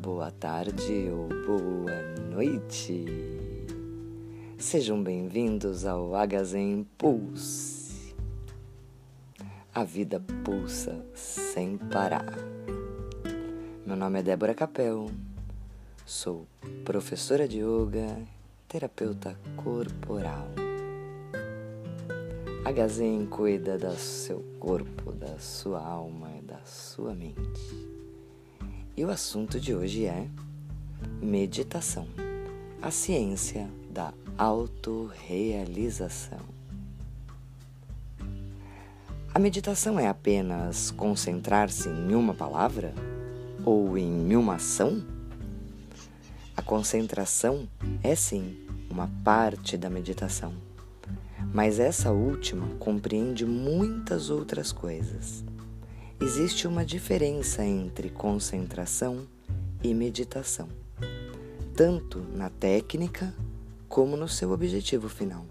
boa tarde ou boa noite. Sejam bem-vindos ao Agazen Pulse. A vida pulsa sem parar. Meu nome é Débora Capel, sou professora de yoga, terapeuta corporal. Agazen cuida do seu corpo, da sua alma e da sua mente. E o assunto de hoje é meditação, a ciência da autorrealização. A meditação é apenas concentrar-se em uma palavra ou em uma ação? A concentração é sim uma parte da meditação, mas essa última compreende muitas outras coisas existe uma diferença entre concentração e meditação, tanto na técnica como no seu objetivo final.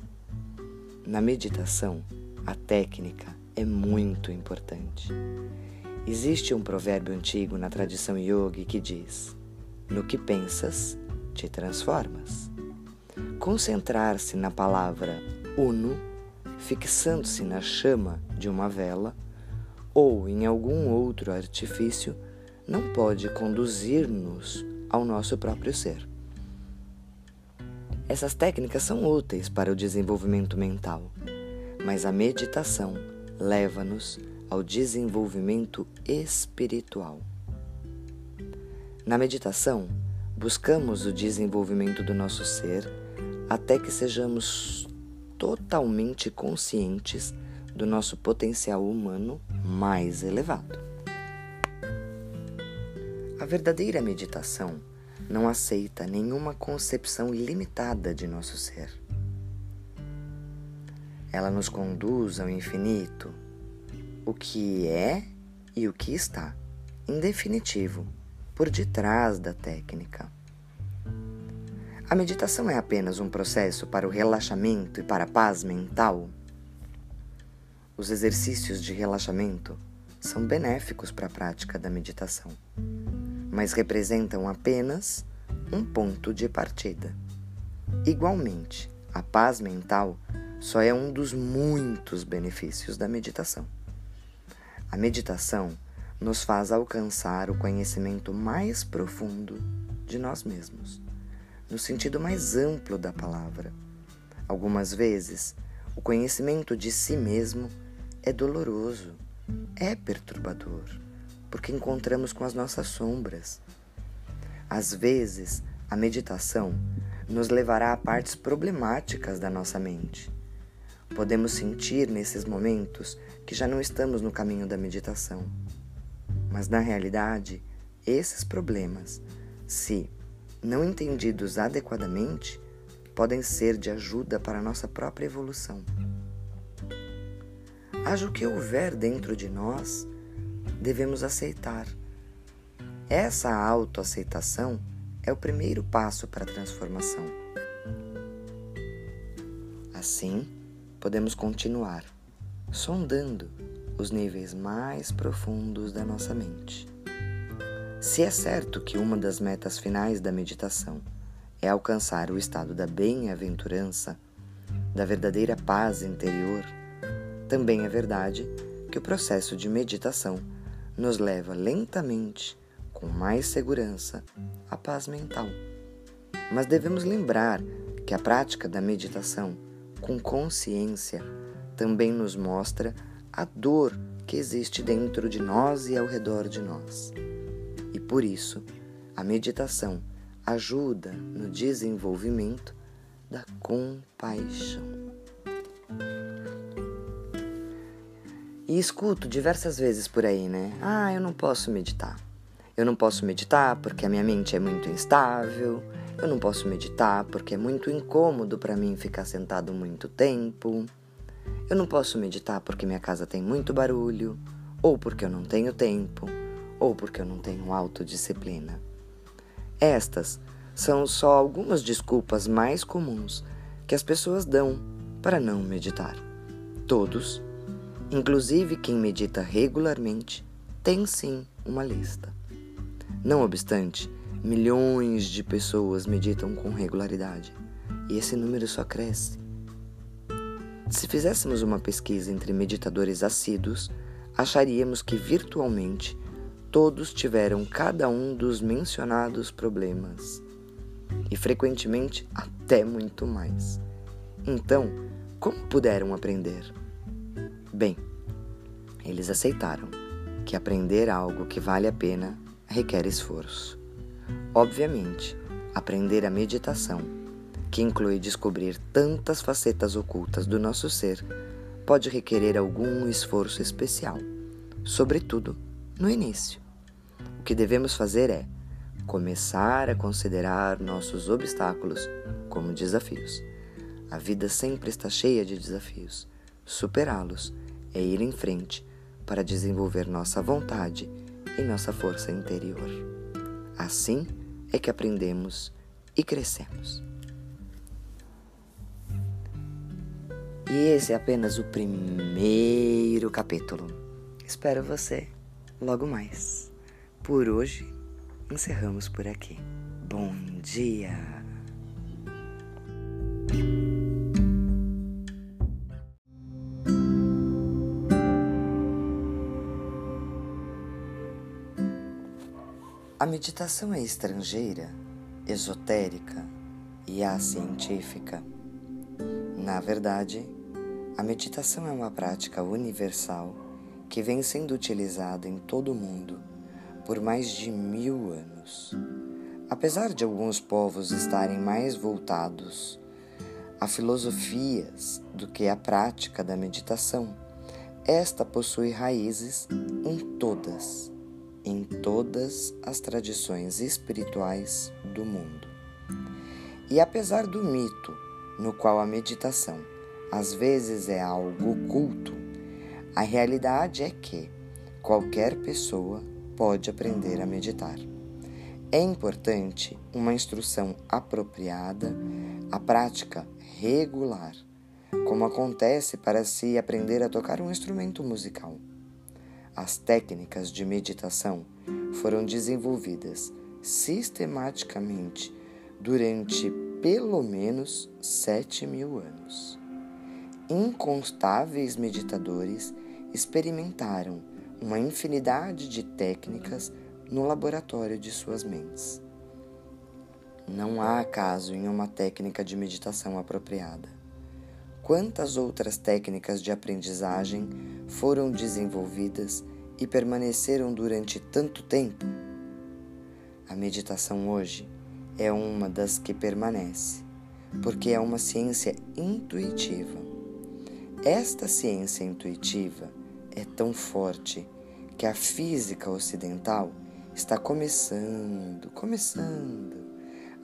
Na meditação, a técnica é muito importante. Existe um provérbio antigo na tradição yogi que diz: No que pensas, te transformas. Concentrar-se na palavra uno, fixando-se na chama de uma vela, ou em algum outro artifício não pode conduzir-nos ao nosso próprio ser. Essas técnicas são úteis para o desenvolvimento mental, mas a meditação leva-nos ao desenvolvimento espiritual. Na meditação, buscamos o desenvolvimento do nosso ser até que sejamos totalmente conscientes do nosso potencial humano mais elevado. A verdadeira meditação não aceita nenhuma concepção limitada de nosso ser. Ela nos conduz ao infinito, o que é e o que está, em definitivo, por detrás da técnica. A meditação é apenas um processo para o relaxamento e para a paz mental os exercícios de relaxamento são benéficos para a prática da meditação, mas representam apenas um ponto de partida. Igualmente, a paz mental só é um dos muitos benefícios da meditação. A meditação nos faz alcançar o conhecimento mais profundo de nós mesmos, no sentido mais amplo da palavra. Algumas vezes, o conhecimento de si mesmo é doloroso, é perturbador, porque encontramos com as nossas sombras. Às vezes, a meditação nos levará a partes problemáticas da nossa mente. Podemos sentir nesses momentos que já não estamos no caminho da meditação. Mas na realidade, esses problemas, se não entendidos adequadamente, podem ser de ajuda para a nossa própria evolução haja o que houver dentro de nós, devemos aceitar. Essa autoaceitação é o primeiro passo para a transformação. Assim, podemos continuar sondando os níveis mais profundos da nossa mente. Se é certo que uma das metas finais da meditação é alcançar o estado da bem-aventurança, da verdadeira paz interior, também é verdade que o processo de meditação nos leva lentamente, com mais segurança, à paz mental. Mas devemos lembrar que a prática da meditação com consciência também nos mostra a dor que existe dentro de nós e ao redor de nós. E por isso, a meditação ajuda no desenvolvimento da compaixão. E escuto diversas vezes por aí, né? Ah, eu não posso meditar. Eu não posso meditar porque a minha mente é muito instável. Eu não posso meditar porque é muito incômodo para mim ficar sentado muito tempo. Eu não posso meditar porque minha casa tem muito barulho, ou porque eu não tenho tempo, ou porque eu não tenho autodisciplina. Estas são só algumas desculpas mais comuns que as pessoas dão para não meditar. Todos Inclusive, quem medita regularmente tem sim uma lista. Não obstante, milhões de pessoas meditam com regularidade e esse número só cresce. Se fizéssemos uma pesquisa entre meditadores assíduos, acharíamos que virtualmente todos tiveram cada um dos mencionados problemas e frequentemente até muito mais. Então, como puderam aprender? Bem, eles aceitaram que aprender algo que vale a pena requer esforço. Obviamente, aprender a meditação, que inclui descobrir tantas facetas ocultas do nosso ser, pode requerer algum esforço especial, sobretudo no início. O que devemos fazer é começar a considerar nossos obstáculos como desafios. A vida sempre está cheia de desafios. Superá-los é ir em frente para desenvolver nossa vontade e nossa força interior. Assim é que aprendemos e crescemos. E esse é apenas o primeiro capítulo. Espero você logo mais. Por hoje, encerramos por aqui. Bom dia! Meditação é estrangeira, esotérica e científica. Na verdade, a meditação é uma prática universal que vem sendo utilizada em todo o mundo por mais de mil anos. Apesar de alguns povos estarem mais voltados a filosofias do que a prática da meditação, esta possui raízes em todas, em todas as tradições espirituais do mundo. E apesar do mito no qual a meditação às vezes é algo oculto, a realidade é que qualquer pessoa pode aprender a meditar. É importante uma instrução apropriada, a prática regular, como acontece para se aprender a tocar um instrumento musical. As técnicas de meditação foram desenvolvidas sistematicamente durante pelo menos sete mil anos. Incontáveis meditadores experimentaram uma infinidade de técnicas no laboratório de suas mentes. Não há acaso em uma técnica de meditação apropriada. Quantas outras técnicas de aprendizagem foram desenvolvidas e permaneceram durante tanto tempo? A meditação hoje é uma das que permanece, porque é uma ciência intuitiva. Esta ciência intuitiva é tão forte que a física ocidental está começando, começando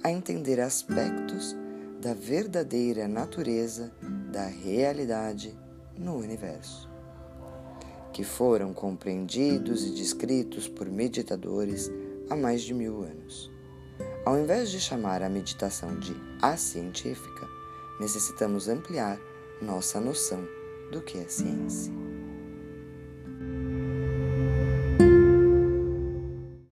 a entender aspectos da verdadeira natureza da realidade no universo, que foram compreendidos e descritos por meditadores há mais de mil anos. Ao invés de chamar a meditação de a científica, necessitamos ampliar nossa noção do que é ciência.